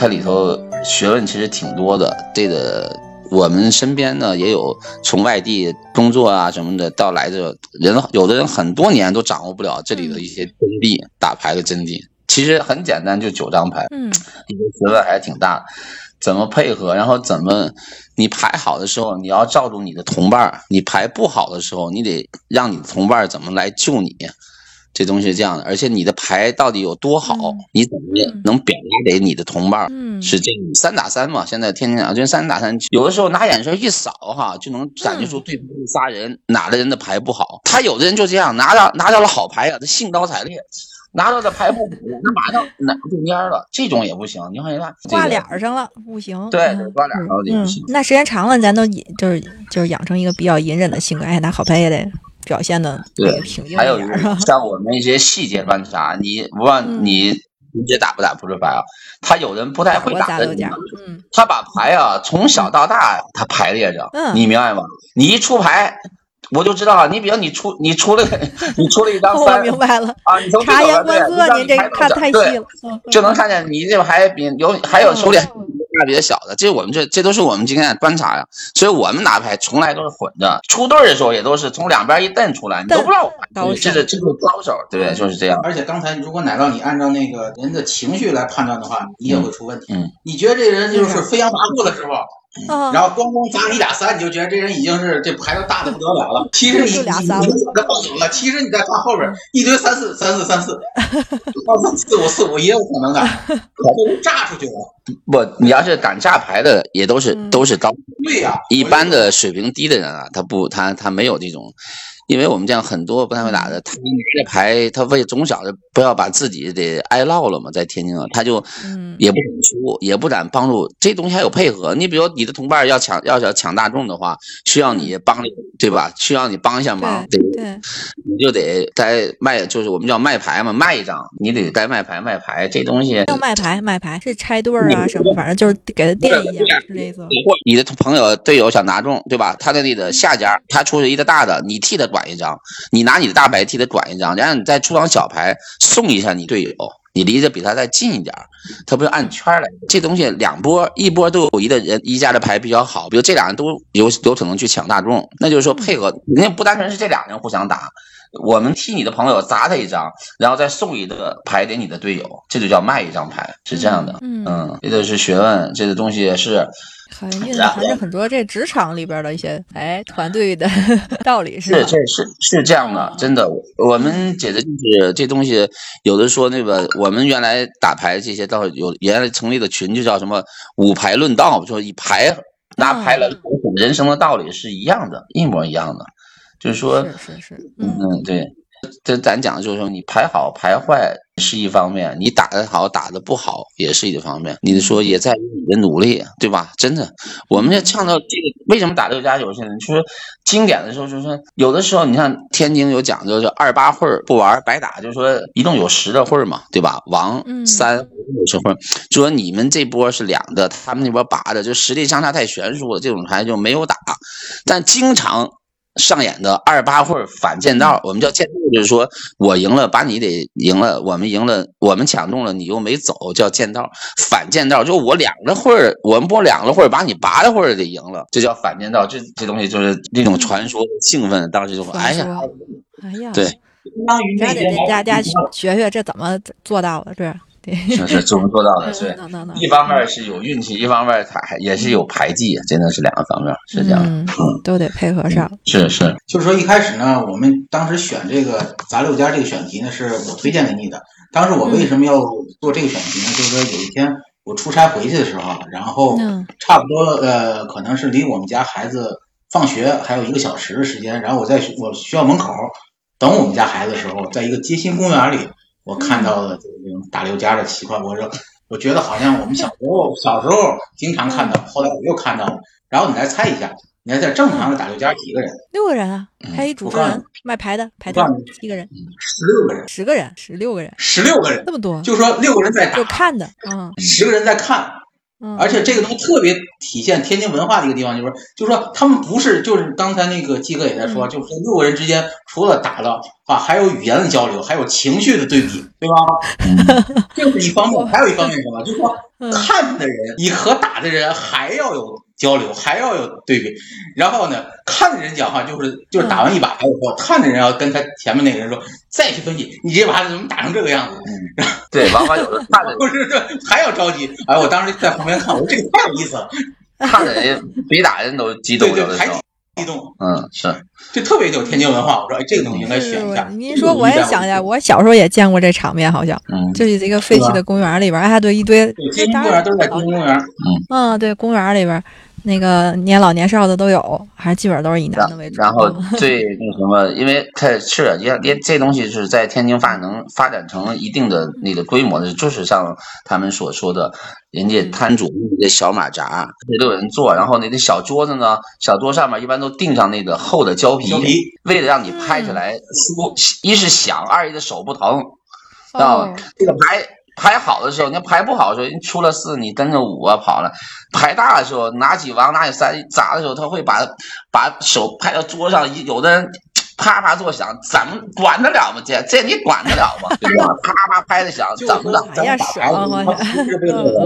它里头学问其实挺多的，这个我们身边呢也有从外地工作啊什么的到来的人，有的人很多年都掌握不了这里的一些真谛，打牌的真谛。其实很简单，就九张牌，嗯，你的学问还是挺大。怎么配合，然后怎么你牌好的时候，你要罩住你的同伴儿；你牌不好的时候，你得让你的同伴儿怎么来救你。这东西是这样的，而且你的牌到底有多好，你怎么能表达给你的同伴？嗯，是这样。三打三嘛，现在天天讲，就三打三，有的时候拿眼神一扫哈，就能感觉出对方是仨人，哪的人的牌不好。他有的人就这样，拿到拿到了好牌啊，他兴高采烈；拿到的牌不补，那马上拿对蔫了。这种也不行，你看人家挂脸上了，不行。对，挂脸上了也不行。那时间长了，咱都就是就是养成一个比较隐忍的性格，哎，拿好牌也得。表现的对，平静还有 像我们一些细节观察，你不管你你这打不打扑克牌啊？他有人不太会打的，嗯，他把牌啊从小到大他排列着，你明白吗？你一出牌，我就知道你比如你出你出了 你出了一张三，我明白了啊，你从察言观色，你这看太细了，就能看见你这牌比有还有手脸。差别小的，这我们这这都是我们今天的观察呀，所以我们拿牌从来都是混着，出对的时候也都是从两边一蹬出来，你都不知道，这是这是高手，对，就是这样。而且刚才如果奶酪你按照那个人的情绪来判断的话，你也会出问题。嗯，你觉得这人就是飞扬跋扈的时候。然后咣咣砸你俩三，你就觉得这人已经是这牌都大的不得了了。其实你你你放走了，其实你在他后边一堆三四三四三四，四五四五也有可能的，可能炸出去了。不，你要是敢炸牌的，也都是都是高。对呀，一般的水平低的人啊，他不他他没有这种。因为我们这样很多不太会打的，他这牌，他为从小就不要把自己得挨唠了嘛，在天津啊，他就也不也不敢帮助。这东西还有配合，你比如你的同伴要抢，要想抢大众的话，需要你帮，对吧？需要你帮一下忙，对，你就得该卖，就是我们叫卖牌嘛，卖一张，你得该卖牌卖牌。这东西要卖牌卖牌是拆对儿啊什么，反正就是给他垫一下，是这意思。你的朋友队友想拿中，对吧？他的那个下家他出去一个大的，你替他管。转一张，你拿你的大白替他转一张，然后你再出张小牌送一下你队友，你离着比他再近一点，他不是按圈来？这东西两波，一波都有一的人一家的牌比较好，比如这俩人都有有可能去抢大众，那就是说配合，人家不单纯是这俩人互相打，我们替你的朋友砸他一张，然后再送一个牌给你的队友，这就叫卖一张牌，是这样的。嗯，这个是学问，这个东西是。含蕴含着很多这职场里边的一些哎团队的 道理是是是是这样的，真的，我们觉得就是这东西，有的说那个我们原来打牌这些道理，有原来成立的群就叫什么五牌论道，说以牌拿牌来人生的道理是一样的，一模一样的，就是说是是是，嗯对。这咱讲的就是说，你排好排坏是一方面，你打的好打的不好也是一方面。你说也在于你的努力，对吧？真的，我们要唱到这个。为什么打六加九？现在就是经典的时候，就是说有的时候，你像天津有讲究，就二八会不玩白打，就是说一共有十的会嘛，对吧？王三五十会，就说你们这波是两个，他们那波八的，就实力相差太悬殊了，这种牌就没有打。但经常。上演的二八会反剑道，我们叫剑道，就是说我赢了，把你得赢了，我们赢了，我们抢中了，你又没走，叫剑道。反剑道就我两个会儿，我们播两个会儿，把你八个会儿给赢了，这叫反剑道。这这东西就是那种传说兴奋，当时就说，哎呀，哎呀，对，相当于那得大家 学学这怎么做到的，这。是是怎么做到的？是，一方面是有运气，一方面他还也是有排技，真的是两个方面，是这样。嗯，都得配合上。是是，就是说一开始呢，我们当时选这个杂六家这个选题呢，是我推荐给你的。当时我为什么要做这个选题呢？就是说有一天我出差回去的时候，然后差不多呃，可能是离我们家孩子放学还有一个小时的时间，然后我在我学校门口等我们家孩子的时候，在一个街心公园里。我看到了这种打六家的奇怪，我说我觉得好像我们小时候小时候经常看到，后来我又看到了。然后你来猜一下，你来猜正常的打六家几个人？六个人啊，还一主持人卖牌的，牌的七个人，十六个人，十个人，十六个人，十六个人，那么多，就说六个人在打，就看的，嗯，十个人在看。而且这个东西特别体现天津文化的一个地方，就是就是说他们不是就是刚才那个季哥也在说，就是六个人之间除了打了啊，还有语言的交流，还有情绪的对比，对吧？这是一方面，还有一方面什么？就是说看的人，你和打的人还要有。交流还要有对比，然后呢，看的人讲话就是就是打完一把牌以后，看的人要跟他前面那个人说，再去分析你这把怎么打成这个样子。嗯，对，往往有的 看的不是这还要着急。哎，我当时在旁边看，我说这个太有意思了，看的人比打人都激动，对对，还激动。嗯，是，这特别有天津文化。我说，哎，这个东西应该选一下。您说，我也想一下，我小时候也见过这场面，好像，嗯，就是这个废弃的公园里边，哎，对，一堆，天津公园都是在天津公园，嗯，嗯，对，公园里边。那个年老年少的都有，还是基本上都是以男的为主。然后 最那什么，因为它是也也这东西是在天津发展能发展成一定的那个规模的，就是像他们所说的，人家摊主那小马扎这，都有人做。然后那个小桌子呢，小桌上面一般都钉上那个厚的胶皮，为了让你拍起来舒，一是响，二一的手不疼。啊，这个牌。排好的时候，你要排不好的时候，人出了四，你跟着五啊跑了。排大的时候，拿起王拿起三砸的时候，他会把把手拍到桌上。有的人啪啪作响，怎么管得了吗？这这你管得了吗？对吧？啪啪拍的响，怎么的？怎么打牌？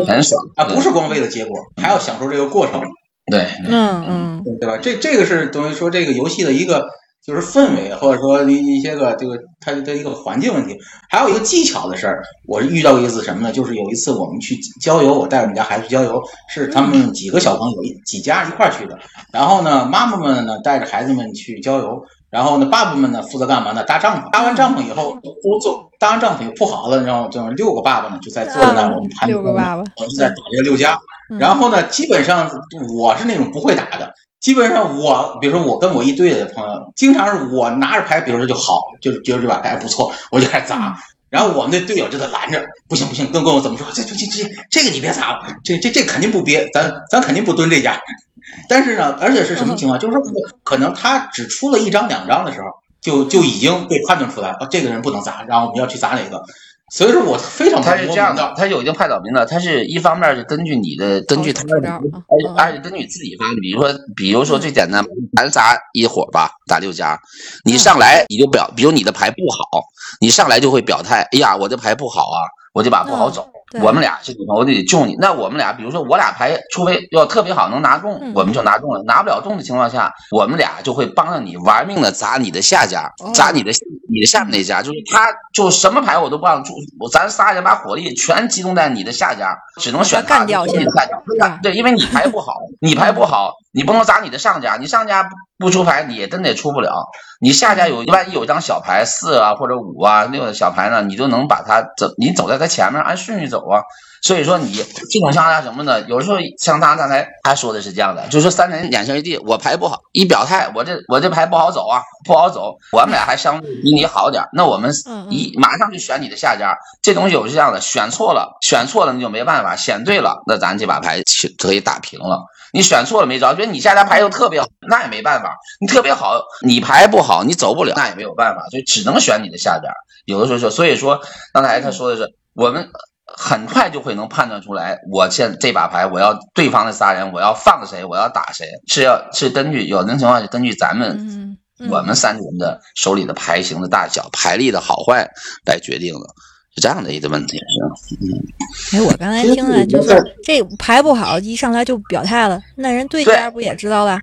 很爽啊！不是光为了结果，还要享受这个过程。对，嗯嗯，对吧？这这个是等于说这个游戏的一个。就是氛围，或者说一一些个这个它的一个环境问题，还有一个技巧的事儿。我遇到过一次什么呢？就是有一次我们去郊游，我带我们家孩子去郊游，是他们几个小朋友一几家一块儿去的。然后呢，妈妈们呢带着孩子们去郊游，然后呢，爸爸们呢负责干嘛呢？搭帐篷。搭完帐篷以后，都坐搭完帐篷也铺好了，然后就六个爸爸呢就在坐在那儿，我们盘六个爸爸，我们在打这个六家。然后呢，基本上我是那种不会打的。基本上我，比如说我跟我一堆的朋友，经常是我拿着牌，比如说就好，就是觉得这把牌不错，我就开始砸。然后我们的队友就在拦着，不行不行，跟跟我怎么说？这这这这这个你别砸了，这这这肯定不憋，咱咱肯定不蹲这家。但是呢，而且是什么情况？就是说可能他只出了一张两张的时候，就就已经被判断出来，哦，这个人不能砸，然后我们要去砸哪个。所以说我非常他是这样的，他有一个派导民的，他是一方面是根据你的，根据他的，而且根据你自己发，比如说，比如说最简单，咱仨一伙吧，打六家，你上来你就表，比如你的牌不好，你上来就会表态，哎呀，我这牌不好啊，我这把不好走。我们俩是女朋友，我得救你。那我们俩，比如说我俩牌，除非要特别好能拿中，我们就拿中了。拿不了中的情况下，我们俩就会帮着你玩命的砸你的下家，砸你的你的下面那家。就是他，就什么牌我都不让出，我咱仨人把火力全集中在你的下家，只能选干掉你干掉。对，因为你牌不好，你牌不好，你不能砸你的上家，你上家不出牌，你也真得出不了。你下家有万一有张小牌四啊或者五啊六的小牌呢，你就能把它走，你走在它前面，按顺序走啊。所以说你这种像他什么呢？有时候像他刚才他说的是这样的，就是三人两胜一地，我牌不好，一表态，我这我这牌不好走啊，不好走。我们俩还相对比你好点，那我们一马上就选你的下家。这东西有是这样的，选错了，选错了你就没办法，选对了，那咱这把牌可以打平了。你选错了没招，觉得你下家牌又特别好，那也没办法。你特别好，你牌不好，你走不了，那也没有办法，就只能选你的下家。有的时候说，所以说刚才他说的是，我们很快就会能判断出来，我现这把牌我要对方的仨人，我要放谁，我要打谁，是要是根据有的情况是根据咱们我们三人的手里的牌型的大小、牌力的好坏来决定的。是这样的一个问题，是嗯。哎，我刚才听了，就是这牌不好，一上来就表态了，那人对家不也知道了？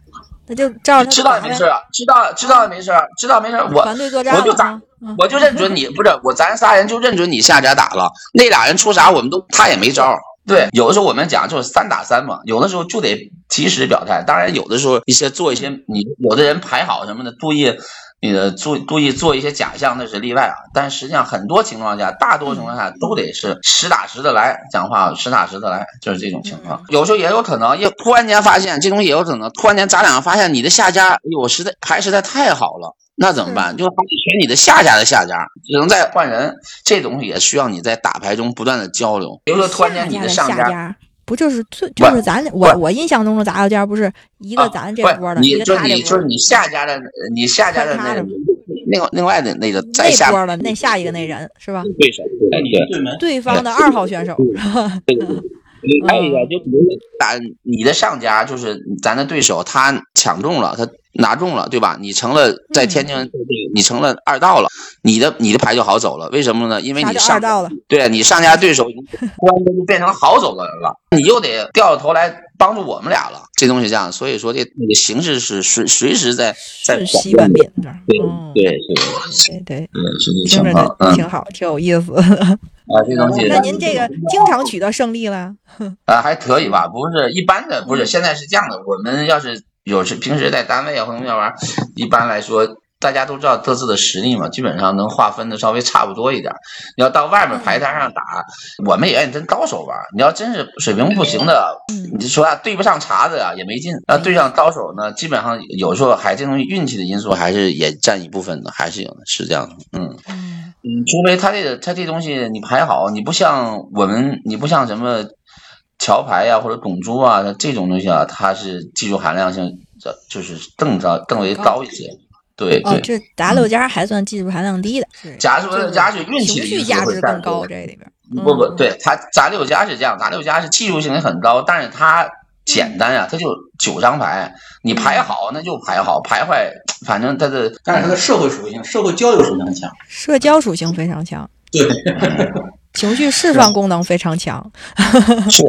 那就照着知道也没事，知道知道也没事，知道没事。我团队作战，我就打，我就认准你，不是我，咱仨人就认准你下家打了。那俩人出啥，我们都他也没招。对，有的时候我们讲就是三打三嘛，有的时候就得及时表态。当然，有的时候一些做一些，你有的人排好什么的，注意。那个注注意做一些假象那是例外啊，但实际上很多情况下，大多情况下都得是实打实的来讲话，实打实的来，就是这种情况。有时候也有可能，也突然间发现这东西也有可能，突然间咱俩发现你的下家，哎呦，实在牌实在太好了，那怎么办？就选你的下家的下家，只能再换人。这东西也需要你在打牌中不断的交流。比如说突然间你的上家。不就是最就是咱我我印象中的杂交间不是一个咱这波的，一个他你就是你下家的，你下家的那另另外的那个那波的那下一个那人是吧？对手对对方的二号选手。还有一个就比如打你的上家，就是咱的对手，他抢中了，他拿中了，对吧？你成了在天津，你成了二道了，你的你的牌就好走了。为什么呢？因为你上道了，对你上家对手突然间就变成好走的人了，你又得掉头来帮助我们俩了。这东西这样，所以说这那个形式是随随时在在瞬万变。对对对对，听着挺好，挺有意思。啊，这东西。那您这个经常取得胜利了？啊，还可以吧，不是一般的，不是。现在是这样的，我们要是有时平时在单位啊或者那玩一般来说大家都知道各自的实力嘛，基本上能划分的稍微差不多一点。你要到外面牌摊上打，我们也愿意跟高手玩。你要真是水平不行的，你说啊对不上茬子啊也没劲。那对上高手呢，基本上有时候还这东西运气的因素还是也占一部分的，还是有的，是这样的，嗯。嗯，除非他这个他这东西你排好，你不像我们，你不像什么桥牌呀或者拱珠啊这种东西啊，它是技术含量性这就是更高更为高一些。对对，这杂六家还算技术含量低的，杂六家是运气的价值更高这里边。不不对，他杂六家是这样，杂六家是技术性也很高，但是它简单呀，它就九张牌，你排好那就排好，排坏。反正他的，但是他的社会属性、社会交流属性很强，社交属性非常强，对，情绪释放功能非常强，是，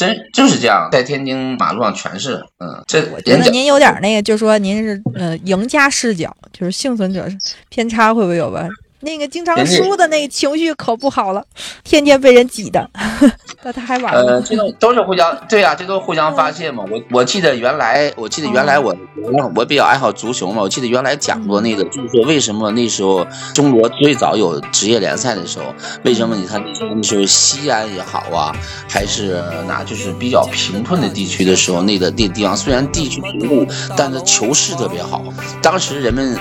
真就是这样，在天津马路上全是，嗯，这我觉得您有点那个，就是说您是呃赢家视角，就是幸存者偏差会不会有吧？那个经常输的那个情绪可不好了，天天被人挤的，那他还玩呃，这种都是互相，对呀，这都是互相发泄嘛。我我记得原来，我记得原来我我我比较爱好足球嘛。我记得原来讲过那个，就是说为什么那时候中国最早有职业联赛的时候，为什么你看那时候西安也好啊，还是哪就是比较贫困的地区的时候，那个那地方虽然地区贫困，但是球市特别好。当时人们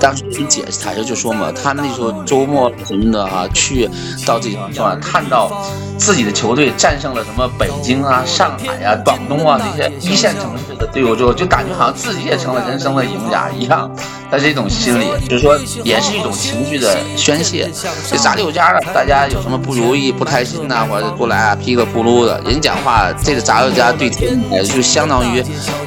当时你解释台上就说嘛，他们那。说周末什么的哈，去到这种地方看到自己的球队战胜了什么北京啊、上海啊、广东啊这些一线城市的队伍之后，就感觉好像自己也成了人生的赢家一样。的这种心理，就是说也是一种情绪的宣泄。这杂六家的，大家有什么不如意、不开心呐，或者过来啊噼里咕噜的，人讲话，这个杂六家对也就相当于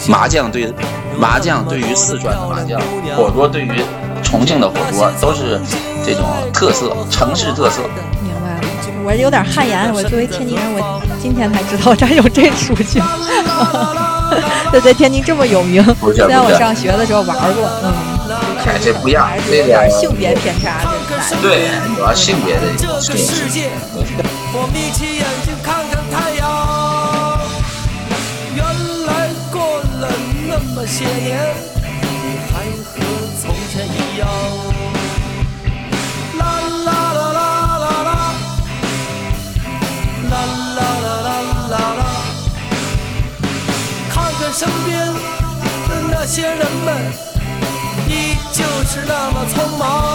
麻将对麻将对于四川的麻将，火锅对于。重庆的火锅都是这种特色，城市特色。明白了，我有点汗颜。我作为天津人，我今天才知道这有这属性。这在天津这么有名。虽然我上学的时候玩过，嗯，哎，这不一样，这有点性别偏差，这对，主要性别的。身边的那些人们，依旧是那么匆忙。